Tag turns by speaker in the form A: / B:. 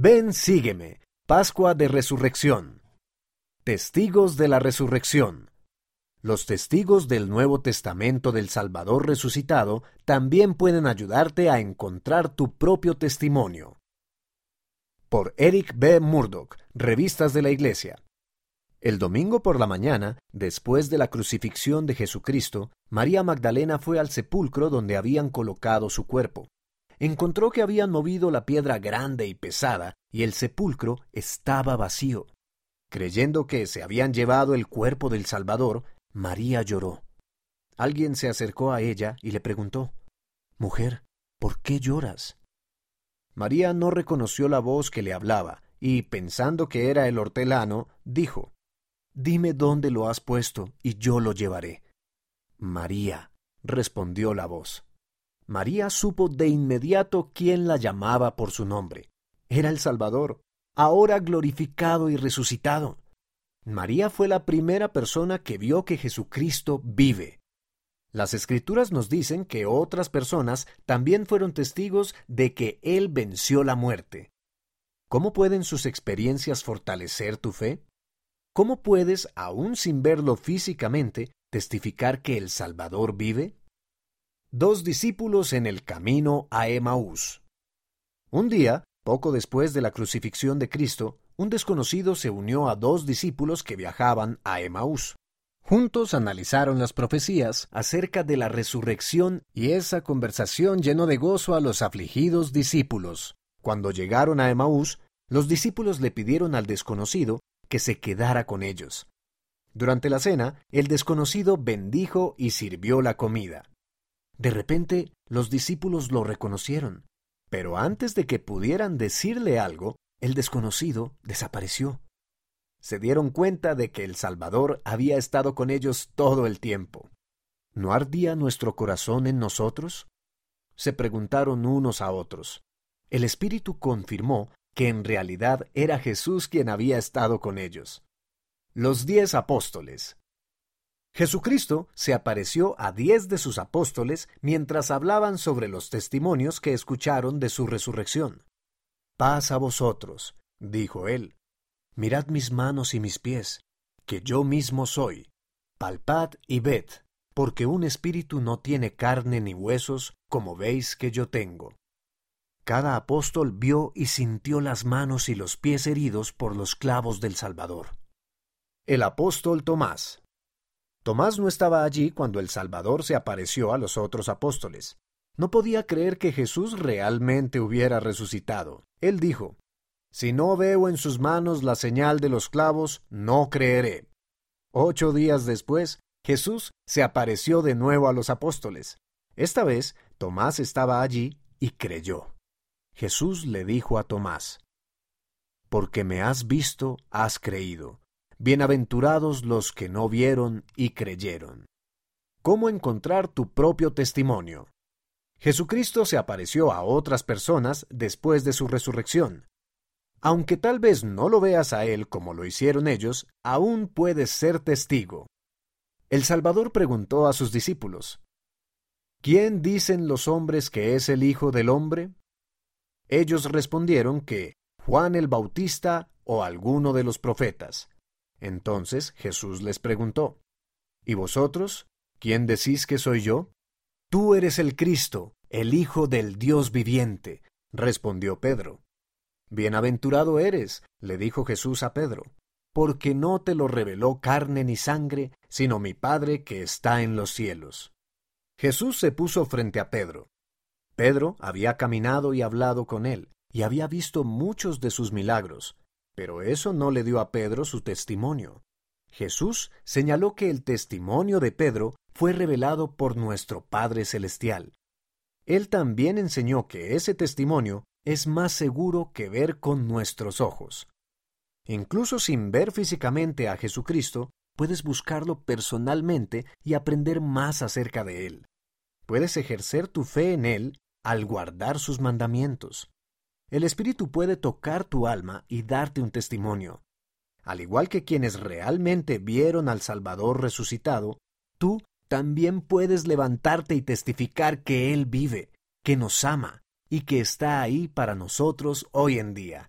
A: Ven, sígueme. Pascua de Resurrección. Testigos de la Resurrección. Los testigos del Nuevo Testamento del Salvador resucitado también pueden ayudarte a encontrar tu propio testimonio. Por Eric B. Murdoch, Revistas de la Iglesia. El domingo por la mañana, después de la crucifixión de Jesucristo, María Magdalena fue al sepulcro donde habían colocado su cuerpo. Encontró que habían movido la piedra grande y pesada, y el sepulcro estaba vacío. Creyendo que se habían llevado el cuerpo del Salvador, María lloró. Alguien se acercó a ella y le preguntó Mujer, ¿por qué lloras? María no reconoció la voz que le hablaba, y pensando que era el hortelano, dijo Dime dónde lo has puesto, y yo lo llevaré. María, respondió la voz. María supo de inmediato quién la llamaba por su nombre. Era el Salvador, ahora glorificado y resucitado. María fue la primera persona que vio que Jesucristo vive. Las escrituras nos dicen que otras personas también fueron testigos de que Él venció la muerte. ¿Cómo pueden sus experiencias fortalecer tu fe? ¿Cómo puedes, aun sin verlo físicamente, testificar que el Salvador vive? Dos discípulos en el camino a Emaús. Un día, poco después de la crucifixión de Cristo, un desconocido se unió a dos discípulos que viajaban a Emaús. Juntos analizaron las profecías acerca de la resurrección y esa conversación llenó de gozo a los afligidos discípulos. Cuando llegaron a Emaús, los discípulos le pidieron al desconocido que se quedara con ellos. Durante la cena, el desconocido bendijo y sirvió la comida. De repente, los discípulos lo reconocieron, pero antes de que pudieran decirle algo, el desconocido desapareció. Se dieron cuenta de que el Salvador había estado con ellos todo el tiempo. ¿No ardía nuestro corazón en nosotros? Se preguntaron unos a otros. El Espíritu confirmó que en realidad era Jesús quien había estado con ellos. Los diez apóstoles. Jesucristo se apareció a diez de sus apóstoles mientras hablaban sobre los testimonios que escucharon de su resurrección. Paz a vosotros, dijo él. Mirad mis manos y mis pies, que yo mismo soy. Palpad y ved, porque un espíritu no tiene carne ni huesos, como veis que yo tengo. Cada apóstol vio y sintió las manos y los pies heridos por los clavos del Salvador. El apóstol Tomás. Tomás no estaba allí cuando el Salvador se apareció a los otros apóstoles. No podía creer que Jesús realmente hubiera resucitado. Él dijo, Si no veo en sus manos la señal de los clavos, no creeré. Ocho días después, Jesús se apareció de nuevo a los apóstoles. Esta vez, Tomás estaba allí y creyó. Jesús le dijo a Tomás, Porque me has visto, has creído. Bienaventurados los que no vieron y creyeron. ¿Cómo encontrar tu propio testimonio? Jesucristo se apareció a otras personas después de su resurrección. Aunque tal vez no lo veas a Él como lo hicieron ellos, aún puedes ser testigo. El Salvador preguntó a sus discípulos, ¿Quién dicen los hombres que es el Hijo del Hombre? Ellos respondieron que Juan el Bautista o alguno de los profetas. Entonces Jesús les preguntó, ¿Y vosotros? ¿Quién decís que soy yo? Tú eres el Cristo, el Hijo del Dios viviente, respondió Pedro. Bienaventurado eres, le dijo Jesús a Pedro, porque no te lo reveló carne ni sangre, sino mi Padre que está en los cielos. Jesús se puso frente a Pedro, Pedro había caminado y hablado con él, y había visto muchos de sus milagros, pero eso no le dio a Pedro su testimonio. Jesús señaló que el testimonio de Pedro fue revelado por nuestro Padre Celestial. Él también enseñó que ese testimonio es más seguro que ver con nuestros ojos. Incluso sin ver físicamente a Jesucristo, puedes buscarlo personalmente y aprender más acerca de Él. Puedes ejercer tu fe en Él al guardar sus mandamientos. El Espíritu puede tocar tu alma y darte un testimonio. Al igual que quienes realmente vieron al Salvador resucitado, tú también puedes levantarte y testificar que Él vive, que nos ama y que está ahí para nosotros hoy en día.